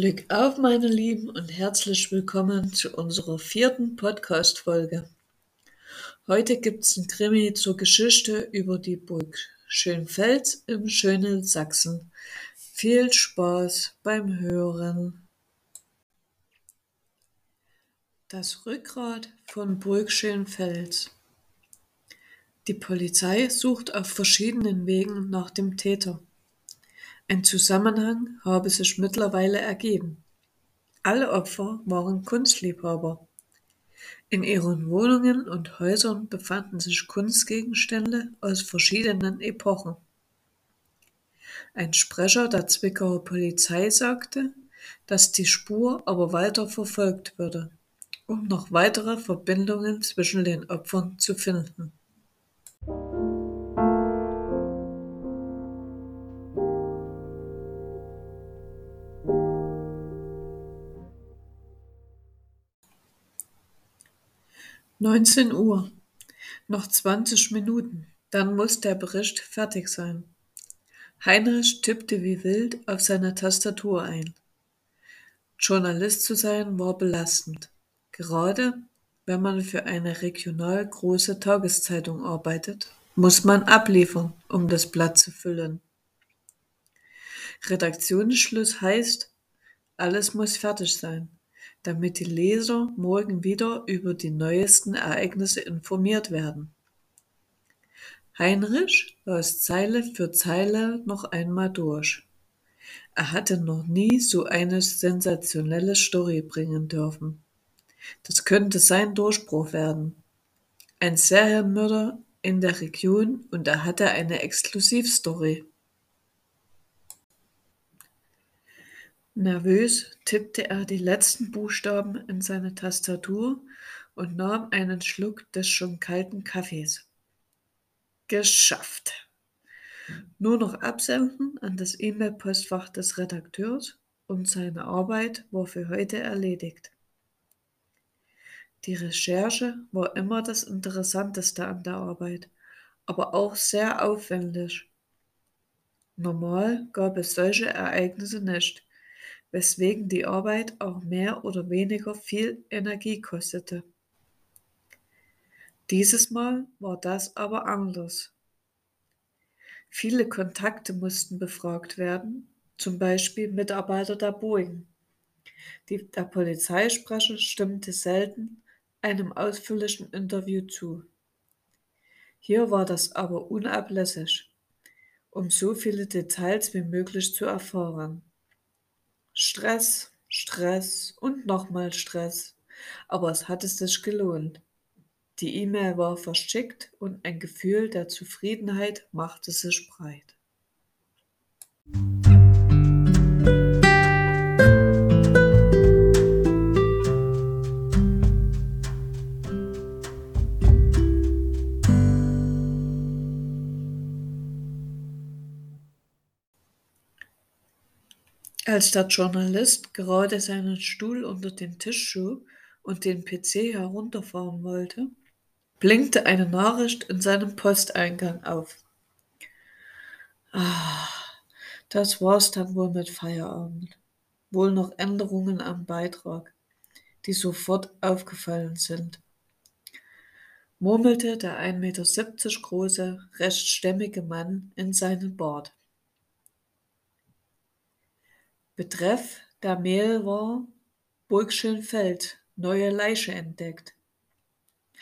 Glück auf, meine Lieben, und herzlich willkommen zu unserer vierten Podcast-Folge. Heute gibt's ein Krimi zur Geschichte über die Burg Schönfels im schönen Sachsen. Viel Spaß beim Hören. Das Rückgrat von Burg Schönfels. Die Polizei sucht auf verschiedenen Wegen nach dem Täter. Ein Zusammenhang habe sich mittlerweile ergeben: Alle Opfer waren Kunstliebhaber. In ihren Wohnungen und Häusern befanden sich Kunstgegenstände aus verschiedenen Epochen. Ein Sprecher der Zwickauer Polizei sagte, dass die Spur aber weiter verfolgt würde, um noch weitere Verbindungen zwischen den Opfern zu finden 19 Uhr. Noch 20 Minuten, dann muss der Bericht fertig sein. Heinrich tippte wie wild auf seine Tastatur ein. Journalist zu sein war belastend, gerade wenn man für eine regional große Tageszeitung arbeitet, muss man abliefern, um das Blatt zu füllen. Redaktionsschluss heißt, alles muss fertig sein damit die Leser morgen wieder über die neuesten Ereignisse informiert werden. Heinrich las Zeile für Zeile noch einmal durch. Er hatte noch nie so eine sensationelle Story bringen dürfen. Das könnte sein Durchbruch werden. Ein Serienmörder in der Region und er hatte eine Exklusivstory. Nervös tippte er die letzten Buchstaben in seine Tastatur und nahm einen Schluck des schon kalten Kaffees. Geschafft. Nur noch absenden an das E-Mail-Postfach des Redakteurs und seine Arbeit war für heute erledigt. Die Recherche war immer das Interessanteste an der Arbeit, aber auch sehr aufwendig. Normal gab es solche Ereignisse nicht weswegen die Arbeit auch mehr oder weniger viel Energie kostete. Dieses Mal war das aber anders. Viele Kontakte mussten befragt werden, zum Beispiel Mitarbeiter der Boeing. Die, der Polizeisprecher stimmte selten einem ausführlichen Interview zu. Hier war das aber unablässig, um so viele Details wie möglich zu erfahren. Stress, Stress und nochmal Stress. Aber es hatte sich gelohnt. Die E-Mail war verschickt und ein Gefühl der Zufriedenheit machte sich breit. Als der Journalist gerade seinen Stuhl unter den Tisch schob und den PC herunterfahren wollte, blinkte eine Nachricht in seinem Posteingang auf. Ah, das war's dann wohl mit Feierabend. Wohl noch Änderungen am Beitrag, die sofort aufgefallen sind. Murmelte der 1,70 Meter große, recht stämmige Mann in seinen Bart. Betreff der Mail war „Burg Schönfeld, neue Leiche entdeckt“.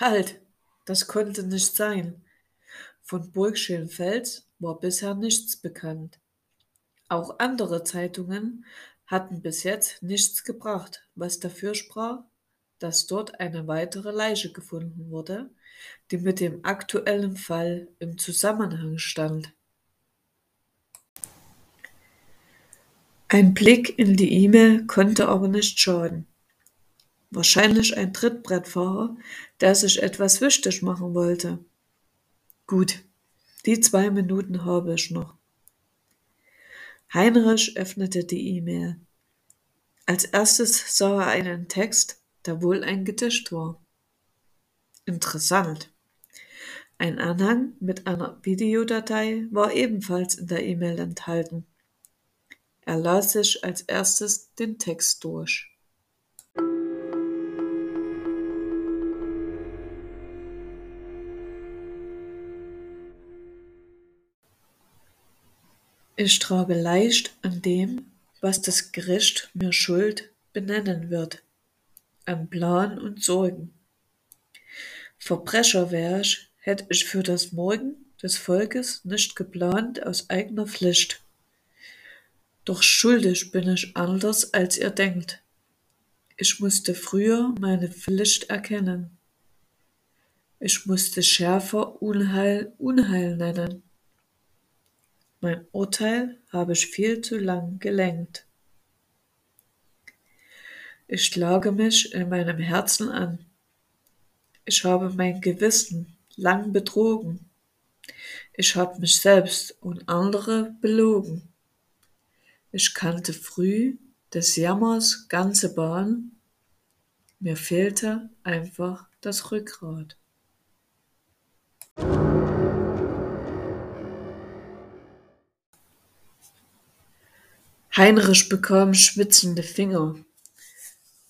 Halt, das konnte nicht sein. Von Burg Schönfeld war bisher nichts bekannt. Auch andere Zeitungen hatten bis jetzt nichts gebracht, was dafür sprach, dass dort eine weitere Leiche gefunden wurde, die mit dem aktuellen Fall im Zusammenhang stand. Ein Blick in die E-Mail konnte aber nicht schaden. Wahrscheinlich ein Trittbrettfahrer, der sich etwas wichtig machen wollte. Gut, die zwei Minuten habe ich noch. Heinrich öffnete die E-Mail. Als erstes sah er einen Text, der wohl ein Gedicht war. Interessant. Ein Anhang mit einer Videodatei war ebenfalls in der E-Mail enthalten. Er las sich als erstes den Text durch. Ich trage leicht an dem, was das Gericht mir Schuld benennen wird, an Plan und Sorgen. Verbrecher wär ich, hätt ich für das Morgen des Volkes nicht geplant aus eigener Pflicht. Doch schuldig bin ich anders, als ihr denkt. Ich musste früher meine Pflicht erkennen. Ich musste schärfer Unheil Unheil nennen. Mein Urteil habe ich viel zu lang gelenkt. Ich klage mich in meinem Herzen an. Ich habe mein Gewissen lang betrogen. Ich habe mich selbst und andere belogen. Ich kannte früh des Jammers ganze Bahn. Mir fehlte einfach das Rückgrat. Heinrich bekam schwitzende Finger.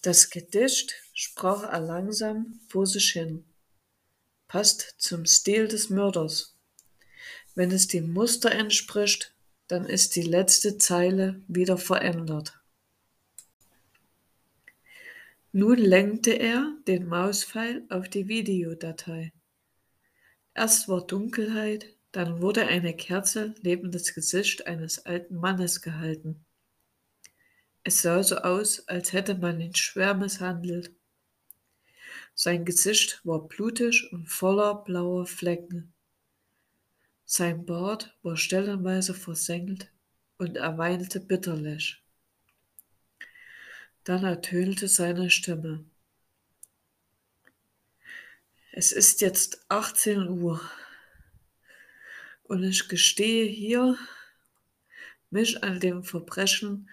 Das Gedicht sprach er langsam vor sich hin. Passt zum Stil des Mörders. Wenn es dem Muster entspricht, dann ist die letzte Zeile wieder verändert. Nun lenkte er den Mauspfeil auf die Videodatei. Erst war Dunkelheit, dann wurde eine Kerze neben das Gesicht eines alten Mannes gehalten. Es sah so aus, als hätte man ihn schwer misshandelt. Sein Gesicht war blutig und voller blauer Flecken. Sein Bart war stellenweise versenkt und er weinte bitterlich. Dann ertönte seine Stimme. Es ist jetzt 18 Uhr und ich gestehe hier, mich an dem Verbrechen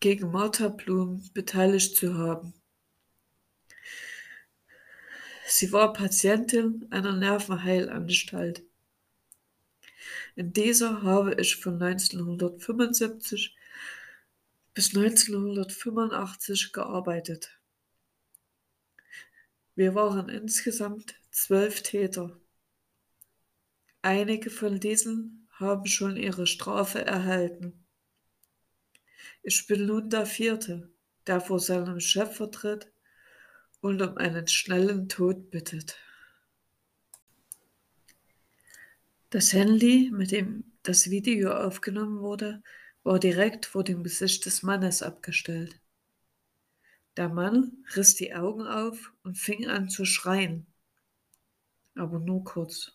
gegen Martha Blum beteiligt zu haben. Sie war Patientin einer Nervenheilanstalt. In dieser habe ich von 1975 bis 1985 gearbeitet. Wir waren insgesamt zwölf Täter. Einige von diesen haben schon ihre Strafe erhalten. Ich bin nun der Vierte, der vor seinem Chef vertritt und um einen schnellen Tod bittet. Das Handy, mit dem das Video aufgenommen wurde, war direkt vor dem Gesicht des Mannes abgestellt. Der Mann riss die Augen auf und fing an zu schreien, aber nur kurz.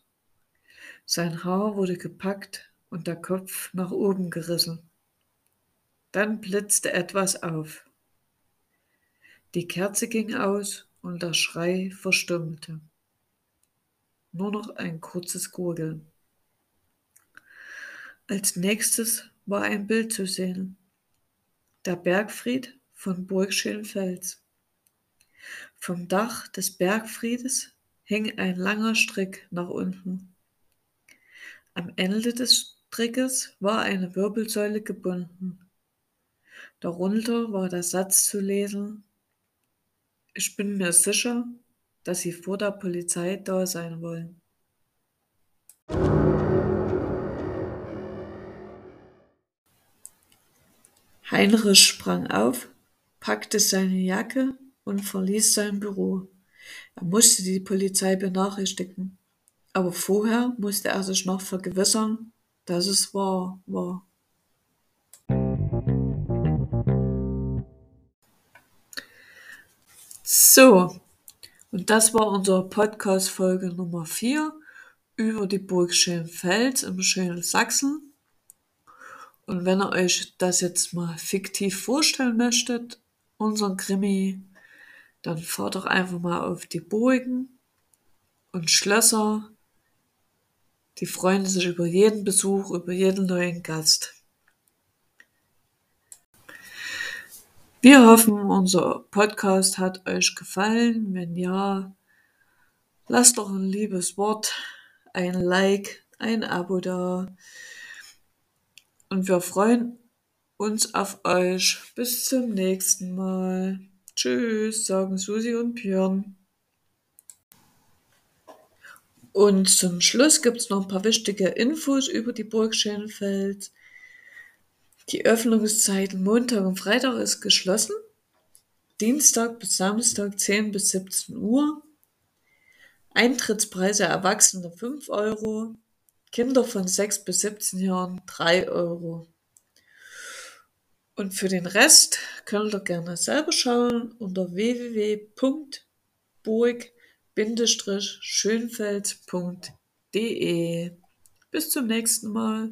Sein Haar wurde gepackt und der Kopf nach oben gerissen. Dann blitzte etwas auf. Die Kerze ging aus und der Schrei verstummte. Nur noch ein kurzes Gurgeln. Als nächstes war ein Bild zu sehen. Der Bergfried von Burg Schönfels. Vom Dach des Bergfriedes hing ein langer Strick nach unten. Am Ende des Strickes war eine Wirbelsäule gebunden. Darunter war der Satz zu lesen: „Ich bin mir sicher, dass Sie vor der Polizei da sein wollen.“ Heinrich sprang auf, packte seine Jacke und verließ sein Büro. Er musste die Polizei benachrichtigen, aber vorher musste er sich noch vergewissern, dass es wahr war. So, und das war unsere Podcast-Folge Nummer 4 über die Burg Schönfels im schönen Sachsen. Und wenn ihr euch das jetzt mal fiktiv vorstellen möchtet, unseren Krimi, dann fahrt doch einfach mal auf die Burgen und Schlösser. Die freuen sich über jeden Besuch, über jeden neuen Gast. Wir hoffen, unser Podcast hat euch gefallen. Wenn ja, lasst doch ein liebes Wort, ein Like, ein Abo da. Und wir freuen uns auf euch. Bis zum nächsten Mal. Tschüss, sagen Susi und Björn. Und zum Schluss gibt es noch ein paar wichtige Infos über die Burg Schenfeld. Die Öffnungszeiten Montag und Freitag ist geschlossen. Dienstag bis Samstag 10 bis 17 Uhr. Eintrittspreise Erwachsene 5 Euro, Kinder von 6 bis 17 Jahren 3 Euro. Und für den Rest könnt ihr gerne selber schauen unter www.burg-schönfeld.de. Bis zum nächsten Mal.